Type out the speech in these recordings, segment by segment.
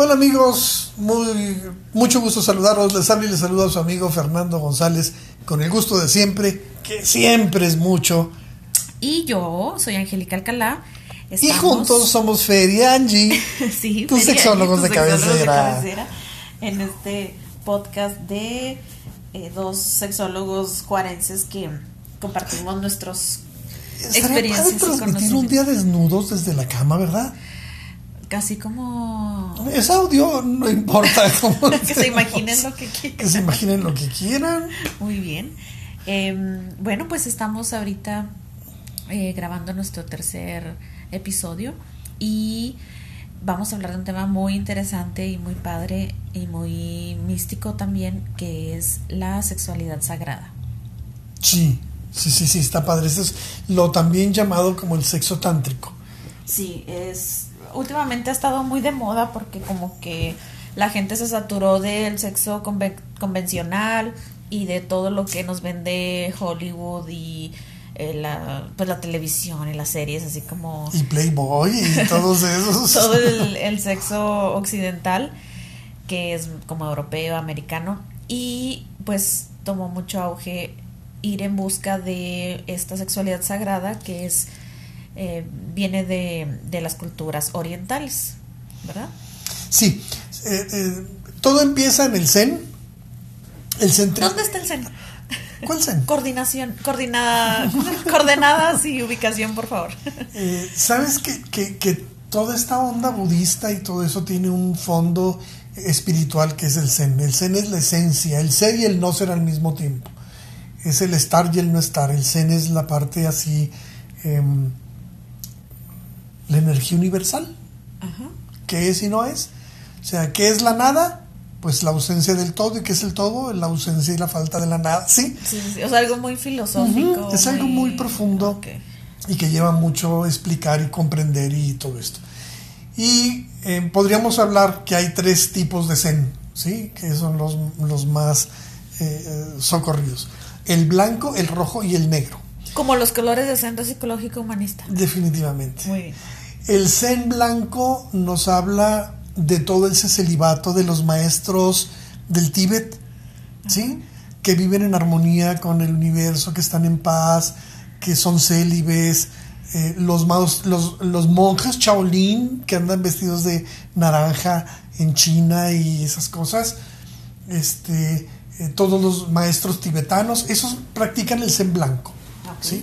Hola amigos, muy, mucho gusto saludaros. Les habla y les saluda a su amigo Fernando González con el gusto de siempre, que siempre es mucho. Y yo soy Angélica Alcalá. Y juntos somos Fer y Angie, sí, tus sexólogos de tus sexólogos de cabecera. cabecera, En este podcast de eh, dos sexólogos cuarenses que compartimos nuestros experiencias padre transmitir un día desnudos desde la cama, ¿verdad? Casi como Es audio, no importa. cómo- que se imaginen lo que quieran. Que se imaginen lo que quieran. Muy bien. Eh, bueno, pues estamos ahorita eh, grabando nuestro tercer episodio y vamos a hablar de un tema muy interesante y muy padre y muy místico también, que es la sexualidad sagrada. Sí, sí, sí, sí, está padre. Eso es lo también llamado como el sexo tántrico. Sí, es últimamente ha estado muy de moda porque como que la gente se saturó del sexo conve- convencional y de todo lo que nos vende Hollywood y eh, la, pues la televisión y las series, así como Y Playboy y todos esos. todo el, el sexo occidental, que es como europeo, americano, y pues tomó mucho auge ir en busca de esta sexualidad sagrada que es eh, viene de, de las culturas orientales, ¿verdad? Sí, eh, eh, todo empieza en el Zen. El Zen. ¿Dónde está el Zen? ¿Cuál Zen? Coordinación, coordinada, coordenadas y ubicación, por favor. Eh, ¿Sabes que, que, que toda esta onda budista y todo eso tiene un fondo espiritual que es el Zen? El Zen es la esencia, el ser y el no ser al mismo tiempo. Es el estar y el no estar. El Zen es la parte así, em, la energía universal. Ajá. ¿Qué es y no es? O sea, ¿qué es la nada? Pues la ausencia del todo. ¿Y qué es el todo? La ausencia y la falta de la nada. Sí, Sí, sí, sí, O sea, algo muy filosófico. Es algo muy profundo. Ok. y que lleva mucho explicar y comprender y todo esto. Y eh, podríamos hablar que hay tres tipos de zen, ¿sí? que son los, los más eh, eh, socorridos. El blanco, el rojo y el negro, Como los colores del Centro Psicológico Humanista. definitivamente. Muy bien. El zen blanco nos habla de todo ese celibato de los maestros del Tíbet, ¿sí? Que viven en armonía con el universo, que están en paz, que son célibes. eh, los, maos- los, los monjes Shaolin que andan vestidos de naranja en China y esas cosas. Este, eh, todos los maestros tibetanos, esos practican el zen blanco. ¿sí?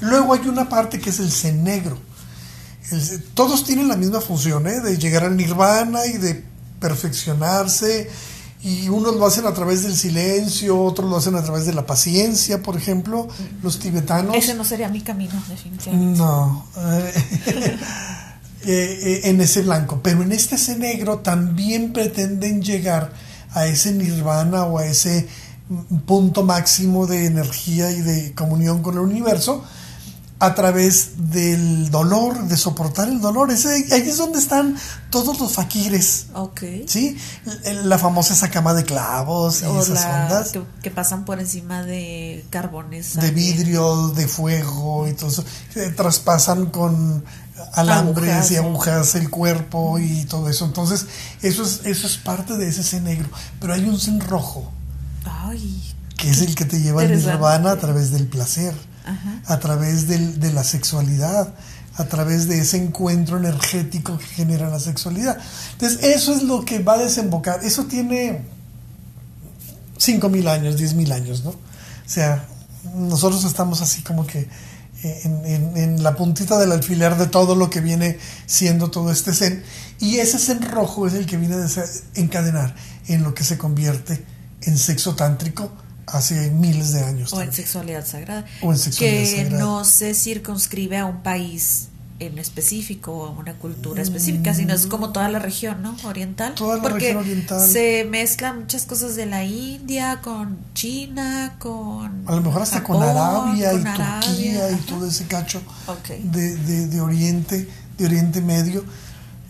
Luego hay una parte que es el zen negro. Todos tienen la misma función, ¿eh? de llegar al nirvana y de perfeccionarse. Y unos lo hacen a través del silencio, otros lo hacen a través de la paciencia, por ejemplo, los tibetanos. Ese no sería mi camino, definitivamente. No, eh, eh, en ese blanco, pero en este ese negro también pretenden llegar a ese nirvana o a ese mm, punto máximo de energía y de comunión con el universo a través del dolor, de soportar el dolor. Ese, ahí es donde están todos los faquires, Ok. ¿sí? La famosa esa cama de clavos y O esas la- ondas que, que pasan por encima de carbones. de también. vidrio, de fuego y todo eso. Eh, traspasan con alambres Agujas, y agujas el cuerpo y todo eso. Entonces, eso es, eso es parte de ese zen negro. Pero hay un zen rojo, Ay. que es el que te lleva al nirvana a través del placer, A través del- de la sexualidad, a través de ese encuentro energético que genera la sexualidad. Entonces, eso es lo que va a desembocar. Eso tiene 5.000 años, 10.000 años, ¿no? O sea, nosotros estamos así como que eh, en, la puntita del alfiler de todo lo que viene siendo todo este zen. Y ese zen rojo es el que viene a desencadenar en lo que se convierte en sexo tántrico hace miles de años. O en sexualidad sagrada. O en sexualidad que sagrada. no se circunscribe a un país en específico o a una cultura específica, sino es como toda la región, ¿no? Oriental. Toda la Porque región oriental. se mezclan muchas cosas de la India con China, con. A lo mejor hasta con Arabia con y Arabia, Turquía y todo ese cacho Ok. de, de- de Oriente, de Oriente Medio.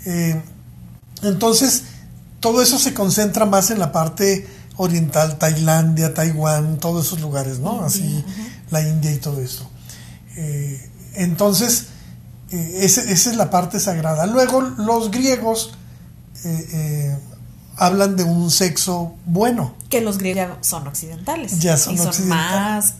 Eh, entonces, todo eso se concentra más en la parte oriental, Tailandia, Taiwán, todos esos lugares, ¿no? Así, la India y todo eso. Eh, entonces, eh, ese- esa es la parte sagrada. Luego, los griegos eh, eh, hablan de un sexo bueno. Que los griegos son occidentales. Ya son y son occidentales. más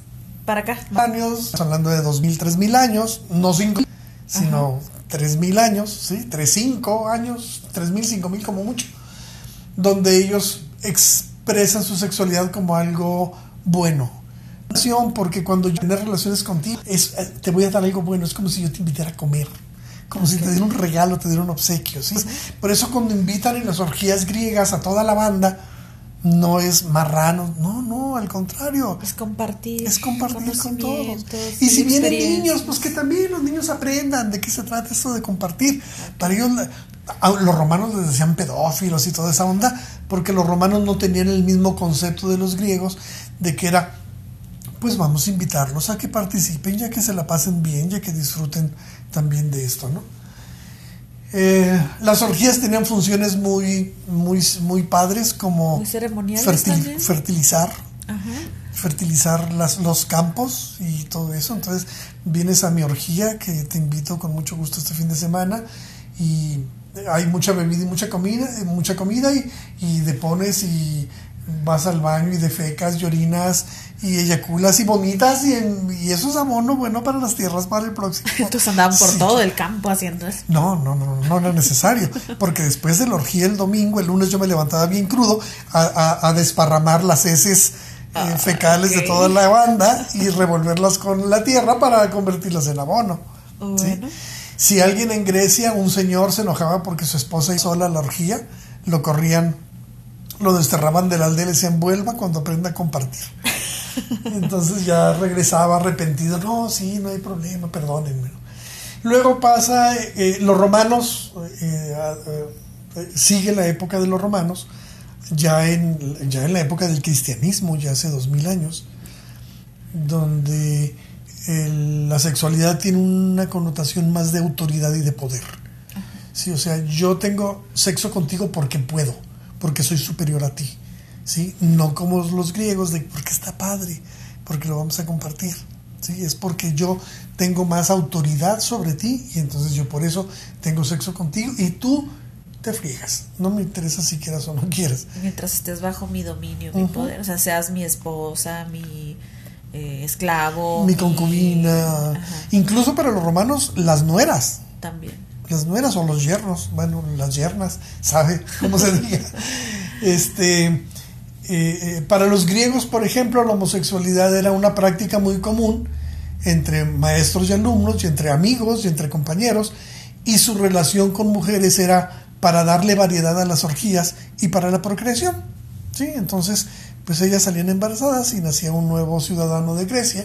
para acá. Años, hablando de 2000, 3000 años, no 5, sino 3000 años, ¿sí? 3, 5 años, 3000, 5000 como mucho, donde ellos expresan su sexualidad como algo bueno. Porque cuando yo tener relaciones contigo, es, eh, te voy a dar algo bueno, es como si yo te invitara a comer como si te diera un regalo, te diera un obsequio. ¿sí? Por eso cuando invitan en las orgías griegas a toda la banda, no es marrano, no, no, al contrario. Es compartir. Es compartir con todos. Y si vienen niños, pues que también los niños aprendan de qué se trata esto de compartir. Para ellos, los romanos les decían pedófilos y toda esa onda, porque los romanos no tenían el mismo concepto de los griegos, de que era, pues vamos a invitarlos a que participen, ya que se la pasen bien, ya que disfruten también de esto, ¿no? Eh, las orgías tenían funciones muy, muy, muy padres, como Muy ceremoniales fertil- también. fertilizar, Ajá. fertilizar las, los campos y todo eso. Entonces vienes a mi orgía, que te invito con mucho gusto este fin de semana, y hay mucha bebida y mucha comida, mucha comida y, y depones y vas al baño y defecas y orinas y eyaculas y vomitas y, en- y eso es abono bueno para las tierras para el próximo. Entonces andaban por Sí. todo el campo haciendo eso. No, no, no, no era necesario, porque después de la orgía el domingo, el lunes yo me levantaba bien crudo a, a- a desparramar las heces eh, Ah, fecales de toda la banda y revolverlas con la tierra para convertirlas en abono. ¿sí? Si alguien en Grecia, un señor se enojaba porque su esposa hizo sola la orgía, lo corrían, lo desterraban de la aldea y le decían vuelva cuando aprenda a compartir. Entonces ya regresaba arrepentido, no, sí, no hay problema, perdónenme. Luego pasa, eh, eh, los romanos, eh, sigue la época de los romanos, ya en, ya en la época del cristianismo, ya hace dos mil años, donde el- la sexualidad tiene una connotación más de autoridad y de poder. Sí, o sea, yo tengo sexo contigo porque puedo, porque soy superior a ti. ¿sí? No como los griegos de porque está padre, porque lo vamos a compartir. ¿sí? Es porque yo tengo más autoridad sobre ti y entonces yo por eso tengo sexo contigo y tú te friegas. No me interesa si quieras o no quieras. Mientras estés bajo mi dominio, mi poder. O sea, seas mi esposa, mi eh, esclavo. Mi concubina. Ajá, Incluso para los romanos, las nueras. también. Las nueras o los yernos, bueno, las yernas, sabe cómo se diga. Este, eh, eh, para los griegos, por ejemplo, la homosexualidad era una práctica muy común entre maestros y alumnos, y entre amigos, y entre compañeros, y su relación con mujeres era para darle variedad a las orgías y para la procreación. ¿sí? Entonces, pues ellas salían embarazadas y nacía un nuevo ciudadano de Grecia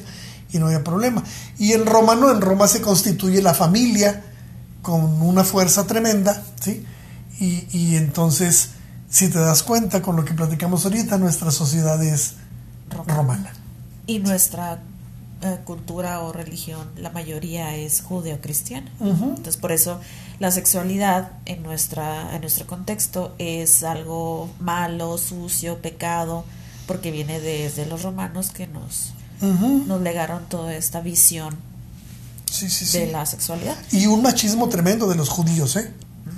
y no había problema. Y en Roma no, en Roma se constituye la familia con una fuerza tremenda, ¿sí? Y, y entonces, si te das cuenta con lo que platicamos ahorita, nuestra sociedad es Romana. Y nuestra eh, cultura o religión, la mayoría es judeocristiana. Ujú. Entonces, por eso la sexualidad en, nuestra, en nuestro contexto es algo malo, sucio, pecado, porque viene desde los romanos que nos, nos legaron toda esta visión Sí, sí, sí. de la sexualidad. Y un machismo tremendo de los judíos, ¿eh?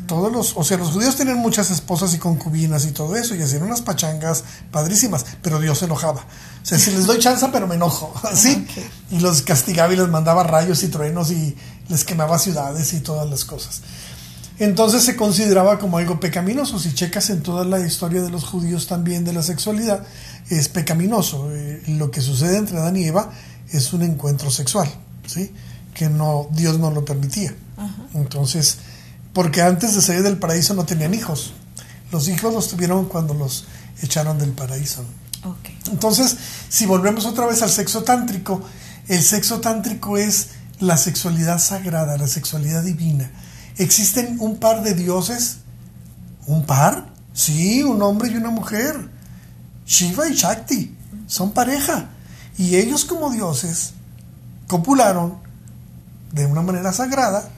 Todos los, o sea, los judíos tienen muchas esposas y concubinas y todo eso, y hacían unas pachangas padrísimas, pero Dios se enojaba. O sea, si les doy chance, pero me enojo, ¿sí? Y los castigaba y les mandaba rayos y truenos y les quemaba ciudades y todas las cosas. Entonces se consideraba como algo pecaminoso. Si checas en toda la historia de los judíos también de la sexualidad, es pecaminoso. Eh, lo que sucede entre Adán y Eva es un encuentro sexual, ¿sí? Que no, Dios no lo permitía. Ajá. Entonces, porque antes de salir del paraíso no tenían hijos. Los hijos los tuvieron cuando los echaron del paraíso. Entonces, si volvemos otra vez al sexo tántrico, el sexo tántrico es la sexualidad sagrada, la sexualidad divina. Existen un par de dioses, un par, sí, un hombre y una mujer, Shiva y Shakti, son pareja. Y ellos como dioses copularon de una manera sagrada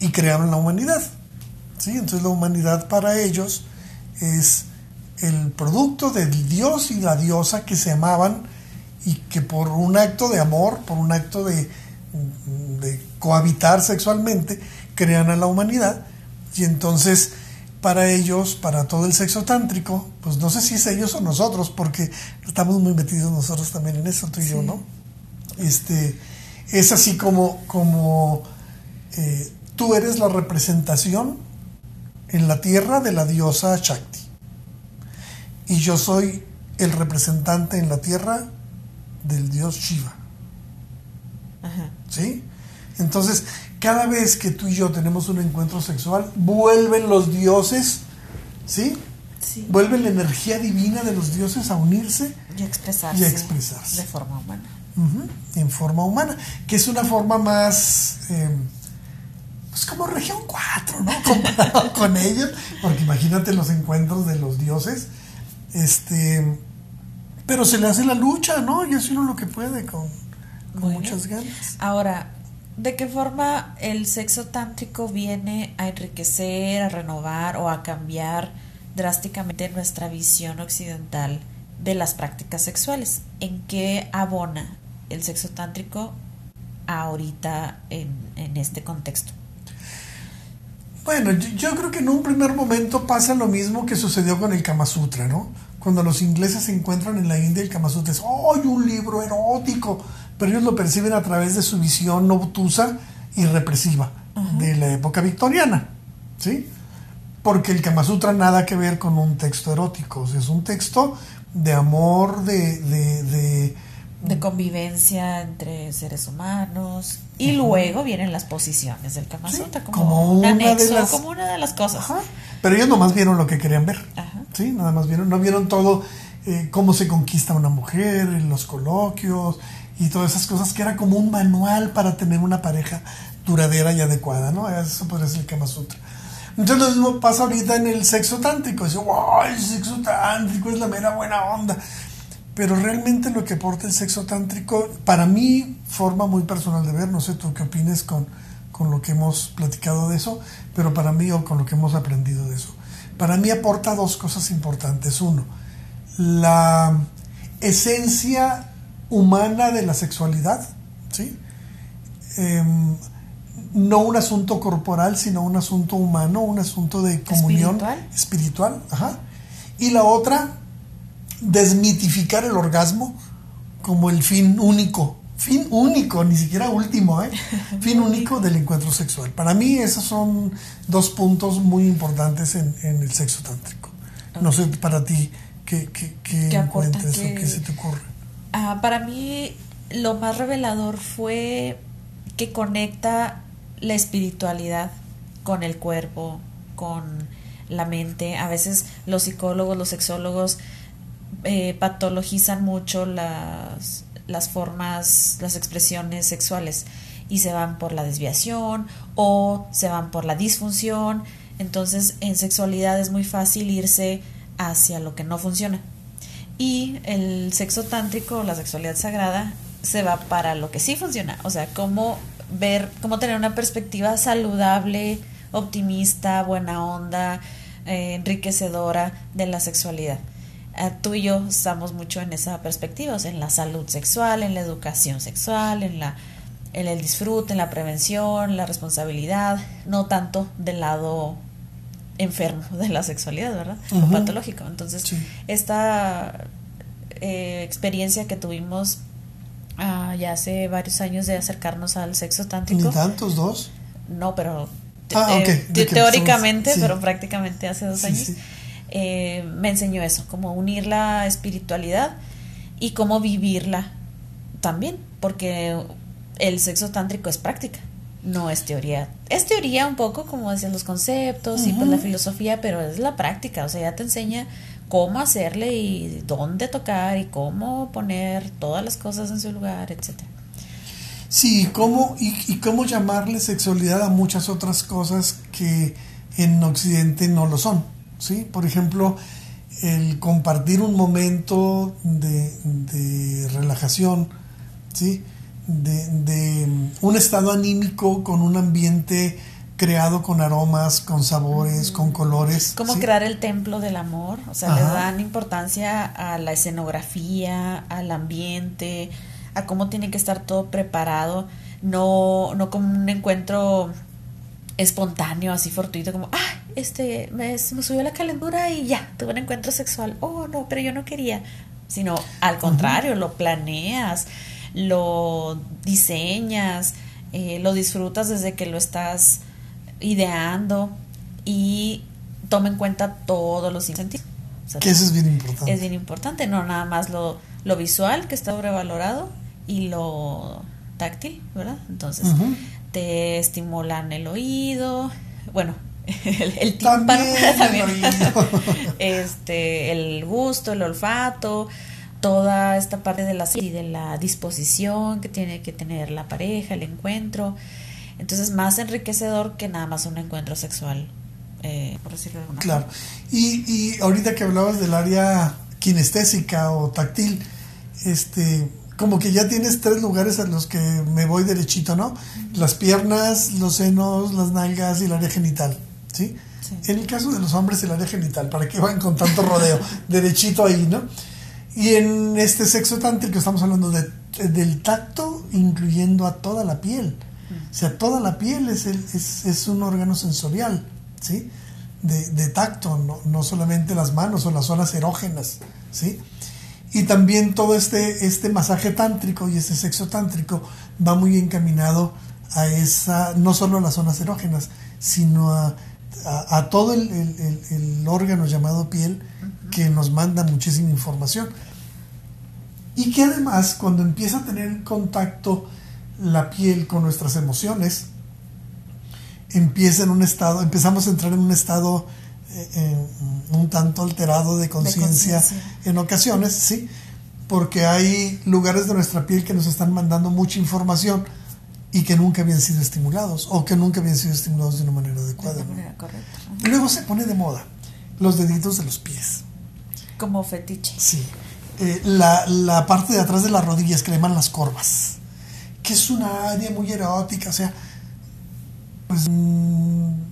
y crearon la humanidad. ¿sí? Entonces la humanidad para ellos es el producto del dios y la diosa que se amaban y que por un acto de amor, por un acto de, de cohabitar sexualmente, crean a la humanidad. Y entonces para ellos, para todo el sexo tántrico, pues no sé si es ellos o nosotros, porque estamos muy metidos nosotros también en eso, tú y yo, ¿no? Este, es así como, como eh, tú eres la representación en la tierra de la diosa Shakti. Y yo soy el representante en la tierra del dios Shiva. ¿Sí? Entonces, cada vez que tú y yo tenemos un encuentro sexual, vuelven los dioses, ¿sí? sí. Vuelven la energía divina de los dioses a unirse y expresarse, y expresarse. de forma humana. En forma humana, que es una forma más, eh, pues como región 4, ¿no? Comparado con ellos, porque imagínate los encuentros de los dioses, este, pero se le hace la lucha, ¿no? Y hace uno lo que puede con, con muchas ganas. Ahora, ¿De qué forma el sexo tántrico viene a enriquecer, a renovar o a cambiar drásticamente nuestra visión occidental de las prácticas sexuales? ¿En qué abona el sexo tántrico ahorita en, en este contexto? Bueno, yo, creo que en un primer momento pasa lo mismo que sucedió con el Kama Sutra, ¿no? Cuando los ingleses se encuentran en la India, el Kama Sutra es, ¡ay, un libro erótico! pero ellos lo perciben a través de su visión obtusa y represiva de la época victoriana, ¿sí? Porque el Kama Sutra nada que ver con un texto erótico, es un texto de amor, de... de, de, convivencia entre seres humanos y luego vienen las posiciones del Kama Sutra como, un anexo, de las, como una de las cosas. Pero ellos nomás vieron lo que querían ver, ¿sí? Nada más vieron, no vieron todo eh, cómo se conquista una mujer, los coloquios, y todas esas cosas que era como un manual para tener una pareja duradera y adecuada, ¿no? Eso podría ser el Kama Sutra. Entonces lo mismo pasa ahorita en el sexo tántrico. Dice, wow, el sexo tántrico es la mera buena onda. Pero realmente lo que aporta el sexo tántrico, para mí, forma muy personal de ver, no sé tú qué opines con, con lo que hemos platicado de eso, pero para mí o con lo que hemos aprendido de eso. Para mí aporta dos cosas importantes. Uno, la esencia humana de la sexualidad, ¿sí? Em, no un asunto corporal, sino un asunto humano, un asunto de comunión espiritual. ajá. Y la otra, desmitificar el orgasmo como el fin único, fin único, ni siquiera último, ¿eh? fin único del encuentro sexual. Para mí esos son dos puntos muy importantes en, el sexo tántrico. No sé para ti qué, qué, qué encuentres o qué se te ocurre. Ah, para mí lo más revelador fue que conecta la espiritualidad con el cuerpo, con la mente. A veces los psicólogos, los sexólogos eh, patologizan mucho las, las formas, las expresiones sexuales y se van por la desviación o se van por la disfunción. Entonces en sexualidad es muy fácil irse hacia lo que no funciona. Y el sexo tántrico, la sexualidad sagrada, se va para lo que sí funciona. O sea, cómo ver, cómo tener una perspectiva saludable, optimista, buena onda, eh, enriquecedora de la sexualidad. Eh, tú y yo estamos mucho en esa perspectiva, o sea, en la salud sexual, en la educación sexual, en la en el disfrute, en la prevención, la responsabilidad, no tanto del lado enfermo de la sexualidad, ¿verdad? O patológico. Entonces, esta eh, experiencia que tuvimos ah, ya hace varios años de acercarnos al sexo tántrico. ¿Ni tantos? ¿Dos? No, pero ah, eh, teóricamente, pero prácticamente hace dos años, eh, me enseñó eso, cómo unir la espiritualidad y cómo vivirla también, porque el sexo tántrico es práctica no es teoría. Es teoría un poco, como decían los conceptos y pues la filosofía, pero es la práctica, o sea, ya te enseña cómo hacerle y dónde tocar y cómo poner todas las cosas en su lugar, etcétera. Sí, cómo, y, y cómo llamarle sexualidad a muchas otras cosas que en Occidente no lo son. ¿Sí? Por ejemplo, el compartir un momento de, de relajación, ¿sí? de, un estado anímico con un ambiente creado con aromas, con sabores, con colores. Como crear el templo del amor, o sea, le dan importancia a la escenografía, al ambiente, a cómo tiene que estar todo preparado, no, no como un encuentro espontáneo, así fortuito, como, ah, este, me, me subió la calentura y ya, tuve un encuentro sexual. Oh, no, pero yo no quería. Sino al contrario, lo planeas, lo diseñas, eh, lo disfrutas desde que lo estás ideando y toma en cuenta todos los incentivos. que eso es bien importante. Es bien importante, no nada más lo, lo visual que está sobrevalorado y lo táctil, ¿verdad? Entonces, te estimulan el oído, bueno, el, el tímpano también, este, el gusto, el olfato, toda esta parte de la, de la disposición que tiene que tener la pareja, el encuentro. Entonces, más enriquecedor que nada más un encuentro sexual, eh, por decirlo de alguna Claro. Y, y ahorita que hablabas del área kinestésica o táctil, este, como que ya tienes tres lugares a los que me voy derechito, ¿no? Las piernas, los senos, las nalgas y el área genital, ¿sí? En el caso de los hombres, el área genital, ¿para qué van con tanto rodeo? derechito ahí, ¿no? Y en este sexo tántrico estamos hablando de, del tacto, incluyendo a toda la piel. O sea, toda la piel es, el, es, es un órgano sensorial, ¿sí? De, de tacto, no, no, solamente las manos o las zonas erógenas, ¿sí? Y también todo este, este masaje tántrico y este sexo tántrico va muy encaminado a esa, no solo a las zonas erógenas, sino a, a, a todo el, el, el, órgano llamado piel que nos manda muchísima información. Y que además cuando empieza a tener contacto la piel con nuestras emociones, empieza en un estado, empezamos a entrar en un estado eh, un tanto alterado de conciencia en ocasiones, ¿sí? Porque hay lugares de nuestra piel que nos están mandando mucha información y que nunca habían sido estimulados o que nunca habían sido estimulados de una manera adecuada. De manera ¿no? Luego se pone de moda los deditos de los pies. Como fetiche. Sí. Eh, la, la, parte de atrás de las rodillas que le llaman las corvas, que es una área muy erótica, o sea, pues... Mmm,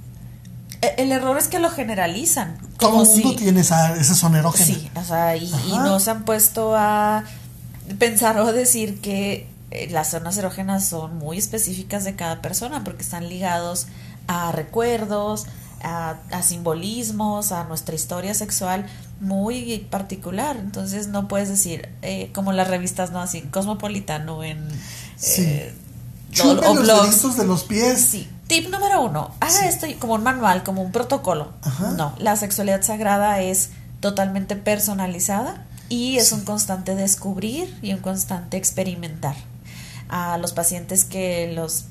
el error es que lo generalizan. Todo el mundo si, tiene esa, esa zona erógena. Sí, o sea, y, y, no se han puesto a pensar o decir que las zonas erógenas son muy específicas de cada persona porque están ligados a recuerdos, a, a, simbolismos, a nuestra historia sexual muy particular. Entonces no puedes decir, eh, como las revistas, no así, Cosmopolitano en... Sí. Eh, Chupen los blogs. de los pies. Sí. Tip número uno, haga sí. esto como un manual, como un protocolo. Ajá. No, la sexualidad sagrada es totalmente personalizada y es sí. un constante descubrir y un constante experimentar. A los pacientes que los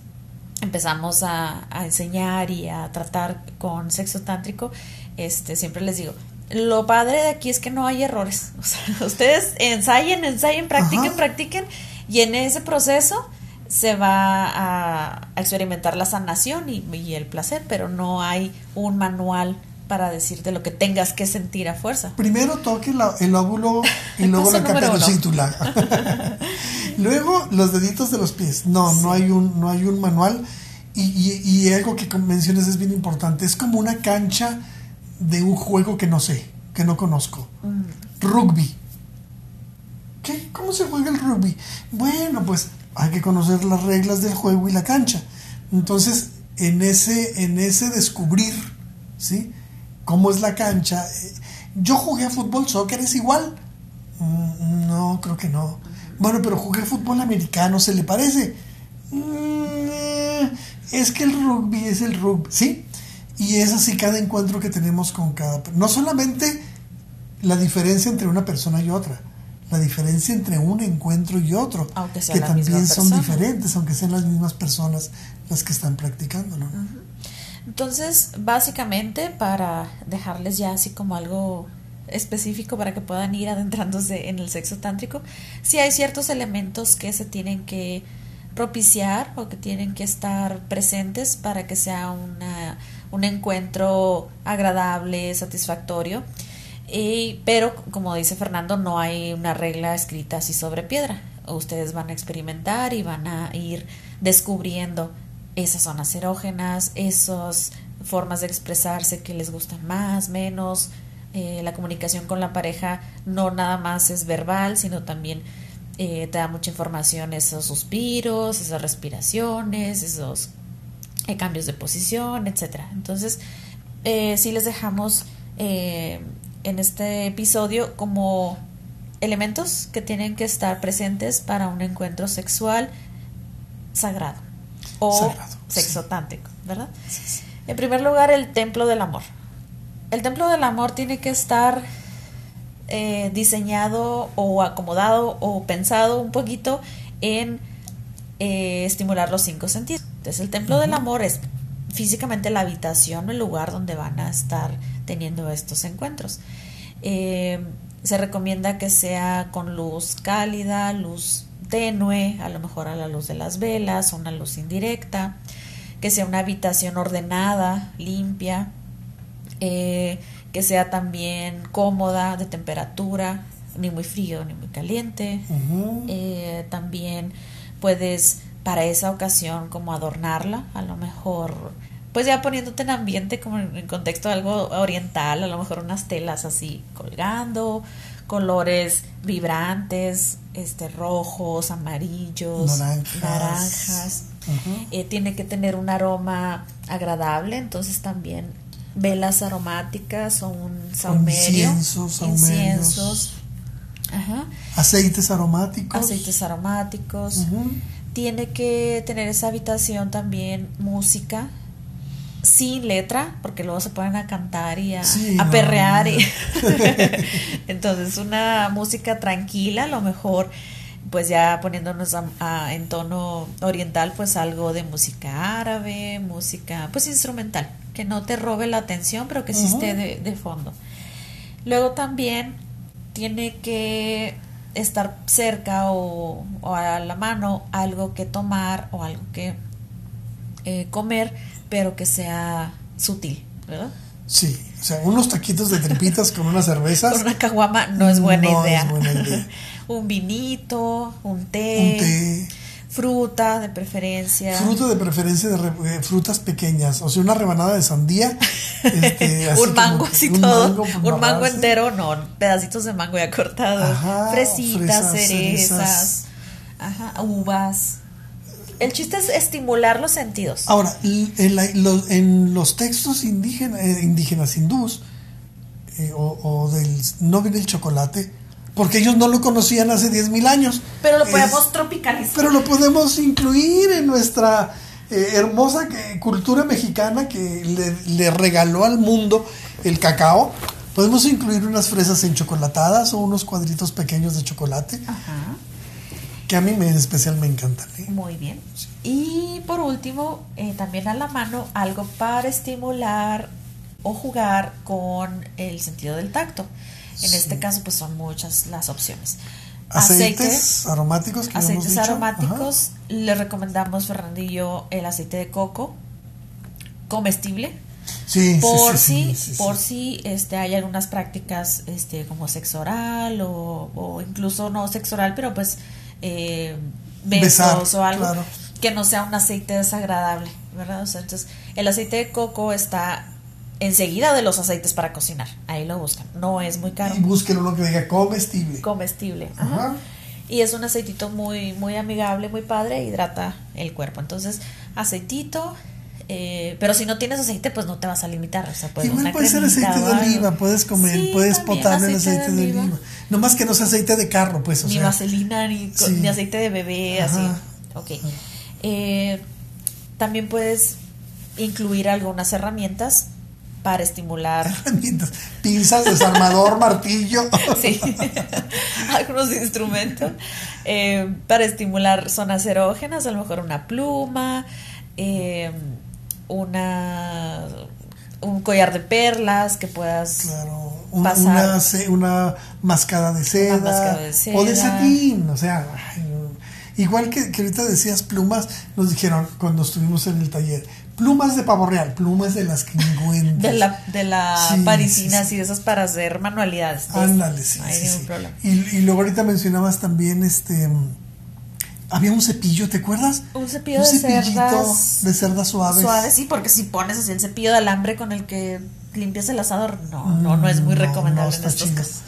empezamos a, a, enseñar y a tratar con sexo tántrico, este, siempre les digo, lo padre de aquí es que no hay errores. O sea, ustedes ensayen, ensayen, practiquen, Ajá. practiquen y en ese proceso se va a, a experimentar la sanación y, y, el placer, pero no hay un manual para decirte lo que tengas que sentir a fuerza. Primero toque la, el óvulo y luego la caperucítula. luego los deditos de los pies. No, sí. no hay un, no hay un manual. Y, y, y, algo que mencionas es bien importante. Es como una cancha de un juego que no sé, que no conozco. Mm. Rugby. ¿Qué? ¿Cómo se juega el rugby? Bueno, pues hay que conocer las reglas del juego y la cancha. Entonces, en ese, en ese descubrir, ¿sí? Cómo es la cancha. Yo jugué a fútbol, soccer, ¿es igual? Mm, No, creo que no. Bueno, pero jugué fútbol americano, ¿se le parece? Mm, Es que el rugby es el rugby, ¿sí? Y es así cada encuentro que tenemos con cada... No solamente la diferencia entre una persona y otra, la diferencia entre un encuentro y otro, que también son diferentes, aunque sean las mismas personas las que están practicando. ¿no? Uh -huh. Entonces, básicamente, para dejarles ya así como algo específico para que puedan ir adentrándose en el sexo tántrico, sí hay ciertos elementos que se tienen que propiciar o que tienen que estar presentes para que sea una, un encuentro agradable, satisfactorio. Y, pero, como dice Fernando, no hay una regla escrita así sobre piedra. Ustedes van a experimentar y van a ir descubriendo esas zonas erógenas, esas formas de expresarse que les gustan más, menos. Eh, la comunicación con la pareja no nada más es verbal, sino también eh, te da mucha información esos suspiros, esas respiraciones, esos eh, cambios de posición, etcétera. Entonces, eh, sí les dejamos en este episodio como elementos que tienen que estar presentes para un encuentro sexual sagrado o sexotántico, ¿verdad? En primer lugar, el templo del amor. El templo del amor tiene que estar eh, diseñado o acomodado o pensado un poquito en eh, estimular los cinco sentidos. Entonces, el templo del amor es físicamente la habitación, el lugar donde van a estar teniendo estos encuentros. Eh, se recomienda que sea con luz cálida, luz tenue, a lo mejor a la luz de las velas, una luz indirecta, que sea una habitación ordenada, limpia, eh, que sea también cómoda de temperatura, ni muy frío ni muy caliente. Eh, también puedes para esa ocasión como adornarla, a lo mejor pues ya poniéndote en ambiente como en contexto de algo oriental, a lo mejor unas telas así colgando, colores vibrantes, este rojos, amarillos, naranjas. Eh, tiene que tener un aroma agradable, entonces también velas aromáticas o un saumerio, inciensos, inciensos. Aceites aromáticos, aceites aromáticos. Tiene que tener esa habitación también música sin letra, porque luego se ponen a cantar y a, perrear. Y Entonces, una música tranquila, a lo mejor, pues ya poniéndonos en tono oriental, pues algo de música árabe, música, pues instrumental, que no te robe la atención, pero que sí esté de, fondo. Luego también tiene que estar cerca o, a la mano algo que tomar o algo que eh, comer pero que sea sutil, ¿verdad? Sí, o sea, unos taquitos de tripitas con unas cervezas. Con una caguama no es buena idea. un vinito, un té, un té. Fruta de preferencia. Fruta de preferencia de eh, frutas pequeñas. O sea, una rebanada de sandía. Este, un mango así todo. un mango entero, no. Pedacitos de mango ya cortados. Fresitas, cerezas. Ajá, uvas. El chiste es estimular los sentidos. Ahora, en, los, textos indígenas, eh, indígenas hindús, eh, o, del no viene el chocolate, porque ellos no lo conocían hace 10.000 años. Pero lo podemos tropicalizar. Pero lo podemos incluir en nuestra eh, hermosa cultura mexicana que le, le, regaló al mundo el cacao. Podemos incluir unas fresas enchocolatadas o unos cuadritos pequeños de chocolate. Ajá que a mí me, en especial me encantan. ¿eh? Muy bien. Y por último, eh, también a la mano, algo para estimular o jugar con el sentido del tacto. En este caso, pues son muchas las opciones. Aceites, aromáticos. aceites aromáticos. Le recomendamos, Fernandillo, el aceite de coco comestible. Sí, por sí, si, por si este, hay algunas prácticas este, como sexo oral o, o incluso no sexo oral, pero pues eh, besos o algo que no sea un aceite desagradable, ¿verdad? entonces, el aceite de coco está enseguida de los aceites para cocinar. Ahí lo buscan. No es muy caro. Y busquen uno que diga comestible. Comestible. Ajá. Y es un aceitito muy, muy amigable, muy padre, hidrata el cuerpo. Entonces, aceitito, eh, pero si no tienes aceite, pues no te vas a limitar. O sea, puede ser aceite de oliva, puedes comer, puedes potable el aceite de, oliva. No más que no sea aceite de carro, pues. ni vaselina, ni, aceite de bebé, así. Ok. Eh, también puedes incluir algunas herramientas para estimular. Herramientas, pinzas, desarmador, martillo. sí, algunos instrumentos eh, para estimular zonas erógenas, a lo mejor una pluma, eh, una un collar de perlas que puedas claro, una, Una, mascada de seda, o de satín, o sea, igual que, que, ahorita decías plumas, nos dijeron cuando estuvimos en el taller, plumas de pavo real, plumas de las que De la, de la parisina, sí, esas para hacer manualidades. Ándale, sí, Y, y luego ahorita mencionabas también este había un cepillo, ¿te acuerdas? Un cepillo de cerdas. De cerdas suaves. Suaves, sí, porque si pones así el cepillo de alambre con el que limpias el asador, no, no, no es muy recomendable en estos casos.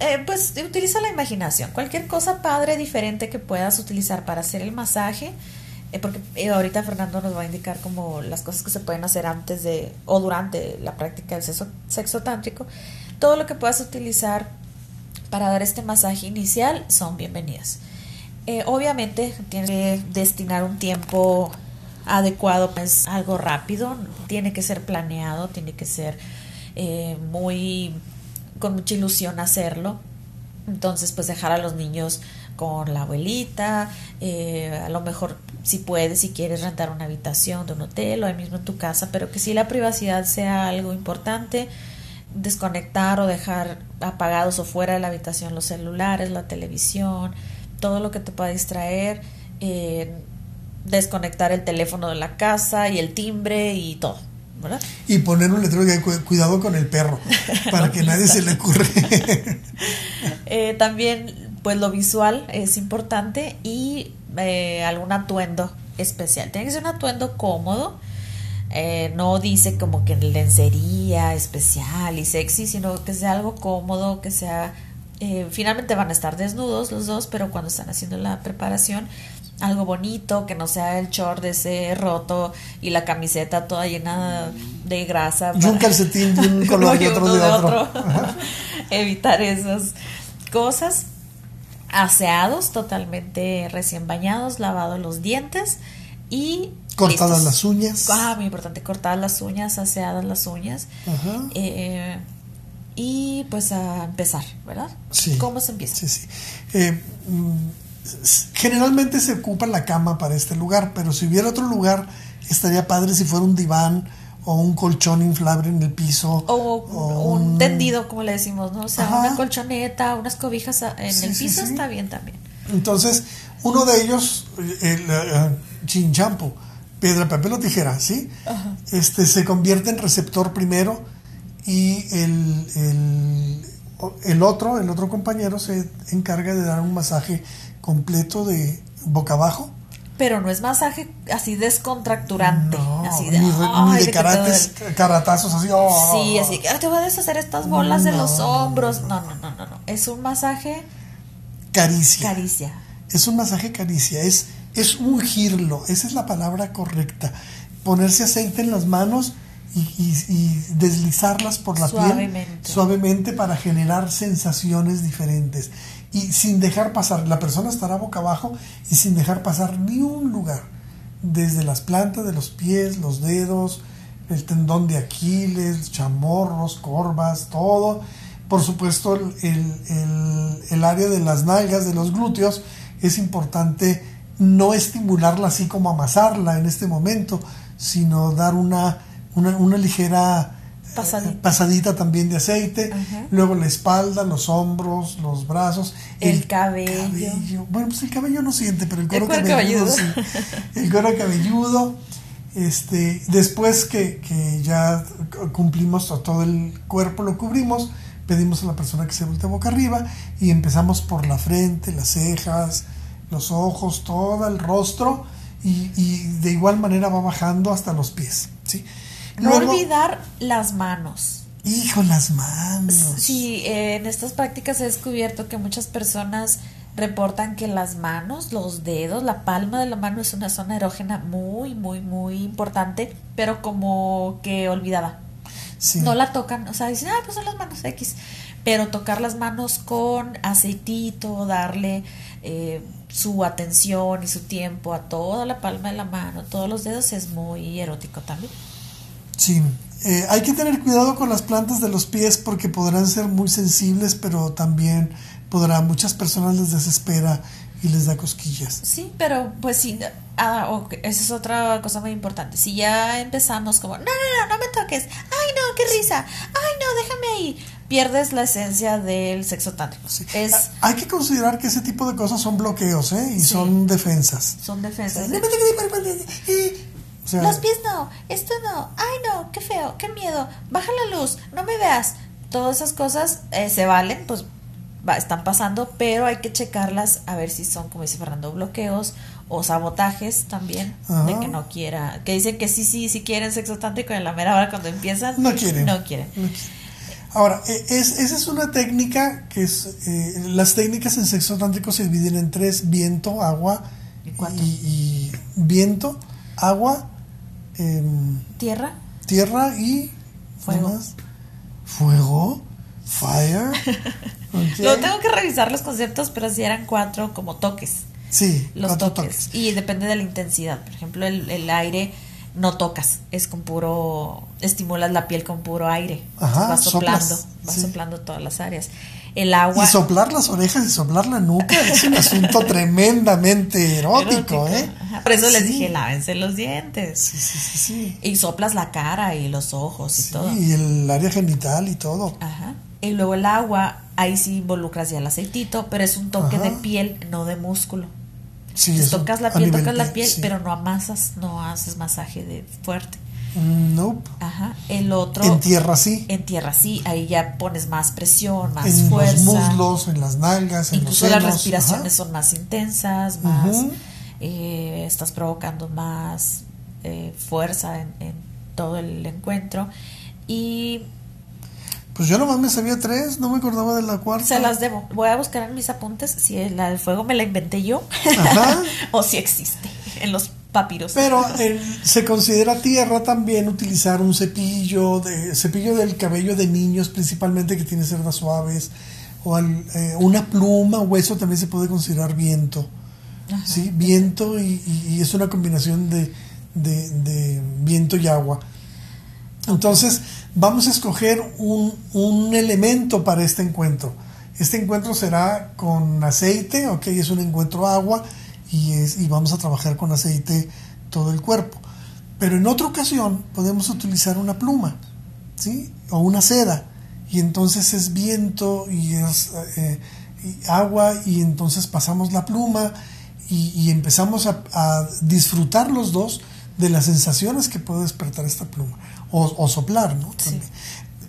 Eh, pues utiliza la imaginación. Cualquier cosa padre, diferente que puedas utilizar para hacer el masaje, eh, porque eh, ahorita Fernando nos va a indicar como las cosas que se pueden hacer antes de o durante la práctica del sexo, sexo tántrico, todo lo que puedas utilizar para dar este masaje inicial son bienvenidas. Eh, obviamente tienes que destinar un tiempo adecuado, pues algo rápido, tiene que ser planeado, tiene que ser eh, muy con mucha ilusión hacerlo. Entonces, pues dejar a los niños con la abuelita, eh, a lo mejor si puedes, si quieres rentar una habitación de un hotel o ahí mismo en tu casa, pero que si la privacidad sea algo importante, desconectar o dejar apagados o fuera de la habitación los celulares, la televisión, todo lo que te pueda distraer, eh, desconectar el teléfono de la casa y el timbre y todo. ¿verdad? Y poner un letrero de cuidado con el perro, para que nadie se le ocurre. eh, también, pues lo visual es importante y eh, algún atuendo especial. Tiene que ser un atuendo cómodo. Eh, no dice como que lencería especial y sexy, sino que sea algo cómodo, que sea... Eh, finalmente van a estar desnudos los dos, pero cuando están haciendo la preparación, algo bonito, que no sea el short de ese roto y la camiseta toda llena de grasa. Y un calcetín de un color y otro de, otro. otro. Evitar esas cosas. Aseados, totalmente recién bañados, lavados los dientes y... Cortadas listos. las uñas. Ah, muy importante, cortadas las uñas, aseadas las uñas. Ajá. Eh, y pues a empezar, ¿verdad? Sí. ¿Cómo se empieza? Sí, sí. Eh, generalmente se ocupa la cama para este lugar, pero si hubiera otro lugar, estaría padre si fuera un diván o un colchón inflable en el piso. O, o un, un, tendido, como le decimos, ¿no? O sea, Ajá. una colchoneta, unas cobijas en sí, el piso sí, sí. está bien también. Entonces, uno de ellos, el uh, chinchampo, piedra, papel o tijera, ¿sí? Ajá. Este se convierte en receptor primero y el, el, el otro, el otro compañero se encarga de dar un masaje completo de boca abajo. Pero no es masaje así descontracturante. No, así de, ni, ay, ni de, de karates, caratazos así. Oh. Sí, así que te voy a deshacer estas bolas no, de los hombros. No, no, no, no, no. Es un masaje. Caricia. Caricia. Es un masaje caricia. Es, es ungirlo. Esa es la palabra correcta. Ponerse aceite en las manos y, y, y deslizarlas por la suavemente. piel suavemente para generar sensaciones diferentes y sin dejar pasar, la persona estará boca abajo y sin dejar pasar ni un lugar, desde las plantas de los pies, los dedos, el tendón de Aquiles, chamorros, corvas, todo. Por supuesto, el, el, el, área de las nalgas, de los glúteos, es importante no estimularla así como amasarla en este momento, sino dar una, una, una ligera Pasadita. pasadita. también de aceite, luego la espalda, los hombros, los brazos, el, el cabello. cabello. Bueno, pues el cabello no siente, pero el cuero, el cabelludo, cabelludo. sí. El cuero cabelludo. Este, después que, que, ya cumplimos todo el cuerpo, lo cubrimos, pedimos a la persona que se voltee boca arriba y empezamos por la frente, las cejas, los ojos, todo el rostro y, y de igual manera va bajando hasta los pies. ¿sí? No olvidar las manos. Hijo, las manos. Sí, eh, en estas prácticas he descubierto que muchas personas reportan que las manos, los dedos, la palma de la mano es una zona erógena muy, muy, muy importante, pero como que olvidada. Sí. No la tocan, o sea, dicen, ah, pues son las manos X, pero tocar las manos con aceitito, darle eh, su atención y su tiempo a toda la palma de la mano, todos los dedos es muy erótico también. Sí, eh, hay que tener cuidado con las plantas de los pies porque podrán ser muy sensibles, pero también podrá muchas personas les desespera y les da cosquillas. Sí, pero pues sí, ah, okay. esa es otra cosa muy importante. Si ya empezamos como, no, no, no, no me toques, ay no, qué risa, ay no, déjame ahí, pierdes la esencia del sexo tántrico. Sí. Es, hay que considerar que ese tipo de cosas son bloqueos, ¿eh? Y sí. son defensas. Son defensas. O sea, Los pies no, esto no, ay no, qué feo, qué miedo, baja la luz, no me veas. Todas esas cosas eh, se valen, pues va, están pasando, pero hay que checarlas a ver si son, como dice Fernando, bloqueos o sabotajes también, Ajá. de que no quiera, que dicen que sí, sí, sí quieren sexo tántrico en la mera hora cuando empiezan, no quieren. No quieren. No quieren. Ahora, e, es, esa es una técnica que es, eh, las técnicas en sexo tántrico se dividen en tres, viento, agua y viento, agua, em, Tierra, tierra y Fuego. Fuego, fire. ok. Luego tengo que revisar los conceptos, pero si eran cuatro como toques. Sí, Los toques. toques. Y depende de la intensidad. Por ejemplo, el, el aire no tocas, es con puro, estimulas la piel con puro aire. Ajá, vas soplando, soplas, vas sí. soplando todas las áreas. El agua. Y soplar las orejas y soplar la nuca es un asunto tremendamente erótico, ¿eh? Ajá, Por eso les dije, lávense los dientes. Sí, sí, sí, sí. Y soplas la cara y los ojos y Sí, todo. y el área genital y todo. Ajá. Y luego el agua, ahí sí involucras ya el aceitito, pero es un toque Ajá. de piel, no de músculo. Sí, tocas la piel, tocas la piel, sí. pero no amasas, no haces masaje de fuerte. Nope. Ajá. El otro En tierra sí. en tierra sí, ahí ya pones más presión, más En fuerza. los muslos, en las nalgas, en Incluso los las respiraciones ajá. son más intensas, más eh, estás provocando más eh, fuerza en, en todo el encuentro y Pues yo nomás me sabía tres, no me acordaba de la cuarta. se las debo. Voy a buscar en mis apuntes si la del fuego me la inventé yo Ajá. o si existe en los papiros. Pero eh, se considera tierra también utilizar un cepillo, de, cepillo del cabello de niños principalmente que tiene cerdas suaves, o al- eh, una pluma, hueso también se puede considerar viento. Ajá. ¿sí? Viento y, y- y es una combinación de, de- de viento y agua. Entonces vamos a escoger un, un elemento para este encuentro. Este encuentro será con aceite, ok, es un encuentro agua y, es, y vamos a trabajar con aceite todo el cuerpo. Pero en otra ocasión podemos utilizar una pluma, ¿sí? O una seda. Y entonces es viento y es eh, agua y entonces pasamos la pluma y, empezamos a disfrutar los dos de las sensaciones que puede despertar esta pluma. O, o soplar, ¿no? Sí.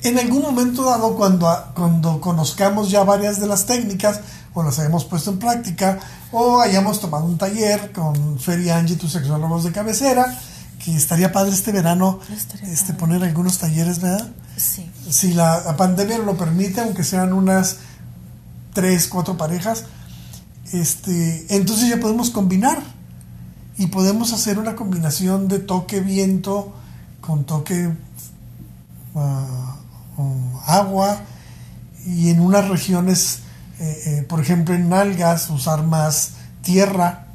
En algún momento dado, cuando, cuando conozcamos ya varias de las técnicas, o las hayamos puesto en práctica, o hayamos tomado un taller con Fer y Angie, tus sexólogos de cabecera, que estaría padre este verano Estaría este, padre. poner algunos talleres, ¿verdad? Sí. Si la, la pandemia lo permite, aunque sean unas tres, cuatro parejas, este, entonces ya podemos combinar y podemos hacer una combinación de toque viento con toque ah, um, agua y en unas regiones, eh, eh, por ejemplo en nalgas, usar más tierra,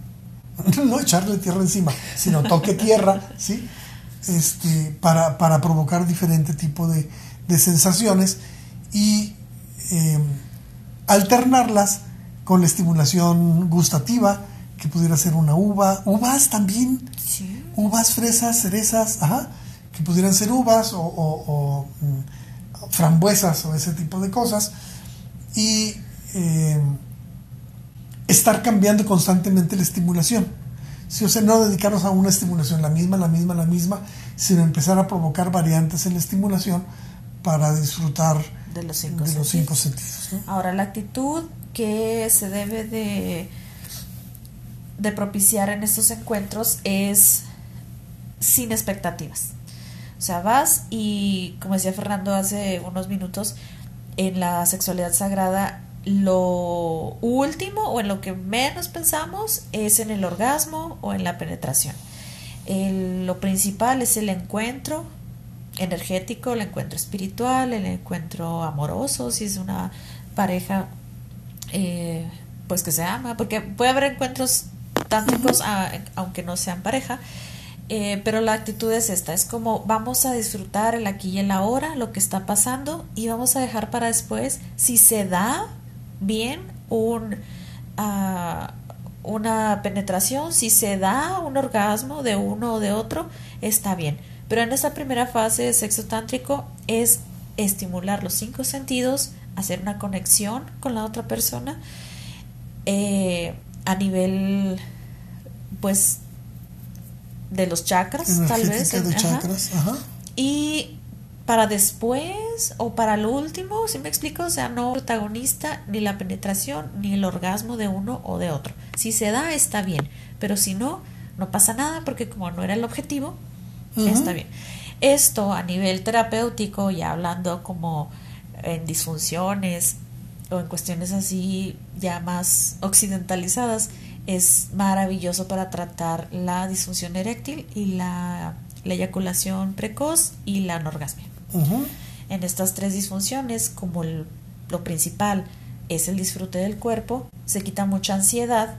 no echarle tierra encima, sino toque tierra, ¿sí? Este, para, para provocar diferente tipo de, de sensaciones y eh, alternarlas con la estimulación gustativa, que pudiera ser una uva, uvas también, Sí. uvas, fresas, cerezas, ajá, que pudieran ser uvas o, o- o, mm, frambuesas o ese tipo de cosas. Y eh, estar cambiando constantemente la estimulación. Sí, o sea, no dedicarnos a una estimulación, la misma, la misma, la misma, sino empezar a provocar variantes en la estimulación para disfrutar De los cinco de los sentidos. cinco sentidos. ¿no? Ahora, la actitud que se debe de, de propiciar en estos encuentros es sin expectativas. O sea, vas y, como decía Fernando hace unos minutos, en la sexualidad sagrada, lo último o en lo que menos pensamos es en el orgasmo o en la penetración. El- lo principal es el encuentro energético, el encuentro espiritual, el encuentro amoroso, si es una pareja eh, pues que se ama, porque puede haber encuentros tántricos a- aunque no sean pareja, eh, pero la actitud es esta, es como vamos a disfrutar el aquí y el ahora, lo que está pasando y vamos a dejar para después, si se da bien un, ah, una penetración, si se da un orgasmo de uno o de otro, está bien. Pero en esta primera fase de sexo tántrico es estimular los cinco sentidos, hacer una conexión con la otra persona eh, a nivel, pues, de los chakras, tal vez. Energética de ajá. chakras, ajá. Y para después o para el último, si me explico? O sea, no protagonista ni la penetración ni el orgasmo de uno o de otro. Si se da, está bien, pero si no, no pasa nada porque como no era el objetivo, está bien. Esto a nivel terapéutico, ya hablando como en disfunciones o en cuestiones así ya más occidentalizadas, es maravilloso para tratar la disfunción eréctil y la, eyaculación precoz y la anorgasmia. En estas tres disfunciones, como lo principal es el disfrute del cuerpo, se quita mucha ansiedad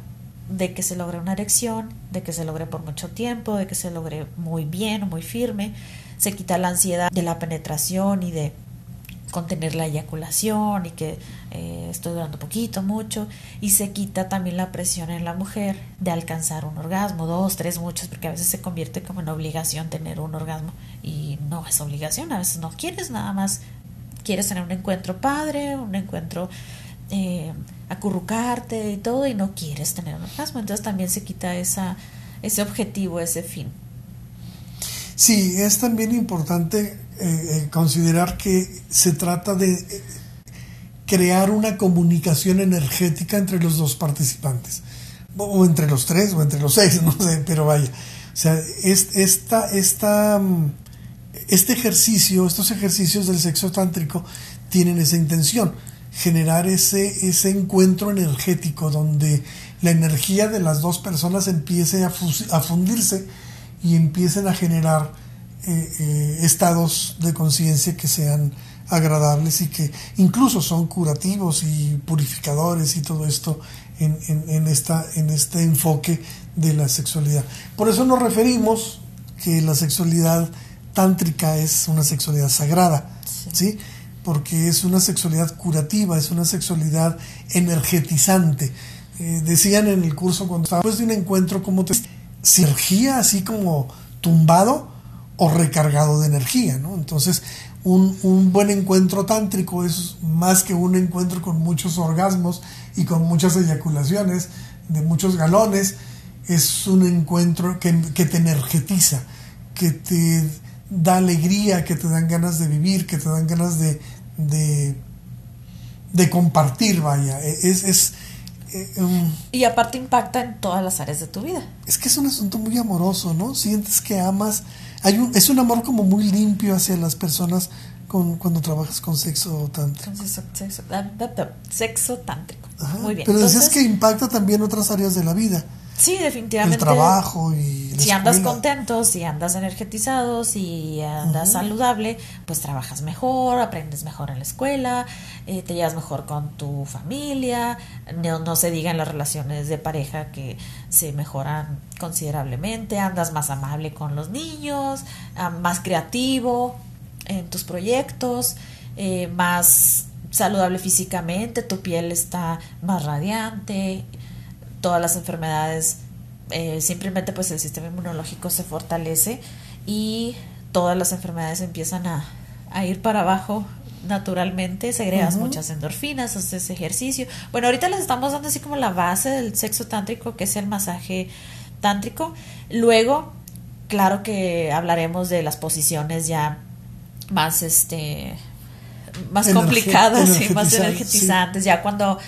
de que se logre una erección, de que se logre por mucho tiempo, de que se logre muy bien o muy firme, se quita la ansiedad de la penetración y de contener la eyaculación y que eh, estoy durando poquito, mucho, y se quita también la presión en la mujer de alcanzar un orgasmo, dos, tres, muchos, porque a veces se convierte como en obligación tener un orgasmo y no es obligación, a veces no quieres nada más, quieres tener un encuentro padre, un encuentro eh, acurrucarte y todo y no quieres tener un orgasmo. Entonces también se quita esa, ese objetivo, ese fin. Sí, es también importante eh, eh, considerar que se trata de eh, crear una comunicación energética entre los dos participantes, o entre los tres, o entre los seis, no sé, pero vaya. O sea, esta, esta, mm, este ejercicio, estos ejercicios del sexo tántrico tienen esa intención generar ese, ese encuentro energético donde la energía de las dos personas empiece a, fundirse y empiecen a generar eh, eh, estados de conciencia que sean agradables y que incluso son curativos y purificadores y todo esto en, en, esta, en este enfoque de la sexualidad. Por eso nos referimos que la sexualidad tántrica es una sexualidad sagrada, ¿sí? porque es una sexualidad curativa, es una sexualidad energetizante. Eh, decían en el curso cuando estaba después de un encuentro como te energía así como tumbado o recargado de energía, ¿no? Entonces, un, un, buen encuentro tántrico es más que un encuentro con muchos orgasmos y con muchas eyaculaciones, de muchos galones, es un encuentro que, que te energetiza, que te da alegría, que te dan ganas de vivir, que te dan ganas de, de, compartir, vaya. E, es, es eh, y aparte impacta en todas las áreas de tu vida. Es que es un asunto muy amoroso, ¿no? Sientes que amas. Hay un, es un amor como muy limpio hacia las personas con, cuando trabajas con sexo tántrico. Sexo, tántrico. muy bien. Pero decías que impacta también otras áreas de la vida. Sí, definitivamente. El trabajo y... si andas contento, si andas energetizado, si andas saludable, pues trabajas mejor, aprendes mejor en la escuela, eh, te llevas mejor con tu familia, no, no se digan las relaciones de pareja que se mejoran considerablemente, andas más amable con los niños, ah, más creativo en tus proyectos, eh, más saludable físicamente, tu piel está más radiante, todas las enfermedades, eh, simplemente pues el sistema inmunológico se fortalece y todas las enfermedades empiezan a, ir para abajo naturalmente, segregas muchas endorfinas, haces ejercicio. Bueno, ahorita les estamos dando así como la base del sexo tántrico, que es el masaje tántrico. Luego, claro que hablaremos de las posiciones ya más este más complicadas y más energetizantes, ya cuando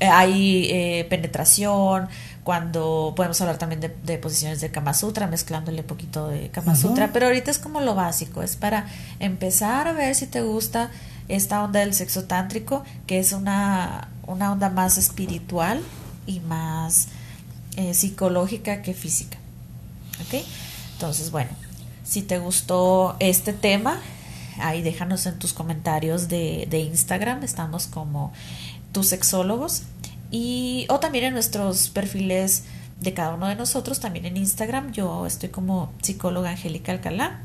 hay eh, penetración, cuando podemos hablar también de, posiciones de Kama Sutra, mezclándole un poquito de Kama Sutra, pero ahorita es como lo básico, es para empezar a ver si te gusta esta onda del sexo tántrico, que es una, una onda más espiritual y más eh, psicológica que física. ¿Ok? Entonces, bueno, si te gustó este tema, ahí déjanos en tus comentarios de, de Instagram, estamos como tus sexólogos y o también en nuestros perfiles de cada uno de nosotros, también en Instagram. Yo estoy como psicóloga Angélica Alcalá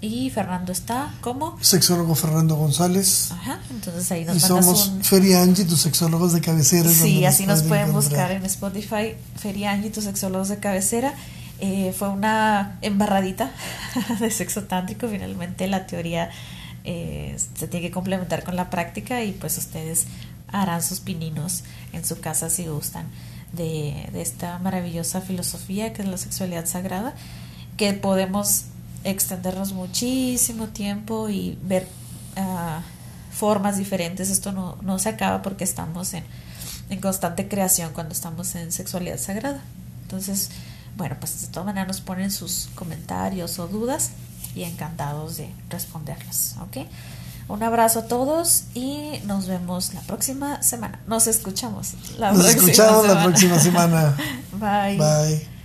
y Fernando está como sexólogo Fernando González. Ajá, entonces ahí nos Y somos Feria Angie, tus sexólogos de cabecera. Sí, así nos pueden, buscar en Spotify, Feria Angie, tus sexólogos de cabecera. Eh, fue una embarradita de sexo tántrico, finalmente la teoría eh, se tiene que complementar con la práctica y pues ustedes harán sus pininos en su casa si gustan de, esta maravillosa filosofía que es la sexualidad sagrada, que podemos extendernos muchísimo tiempo y ver ah, formas diferentes. Esto no, no se acaba porque estamos en, en constante creación cuando estamos en sexualidad sagrada. Entonces, bueno, pues de todas maneras nos ponen sus comentarios o dudas y encantados de responderlas, ¿ok? Un abrazo a todos y nos vemos la próxima semana. Nos escuchamos la nos escuchamos la próxima semana. Bye. Bye.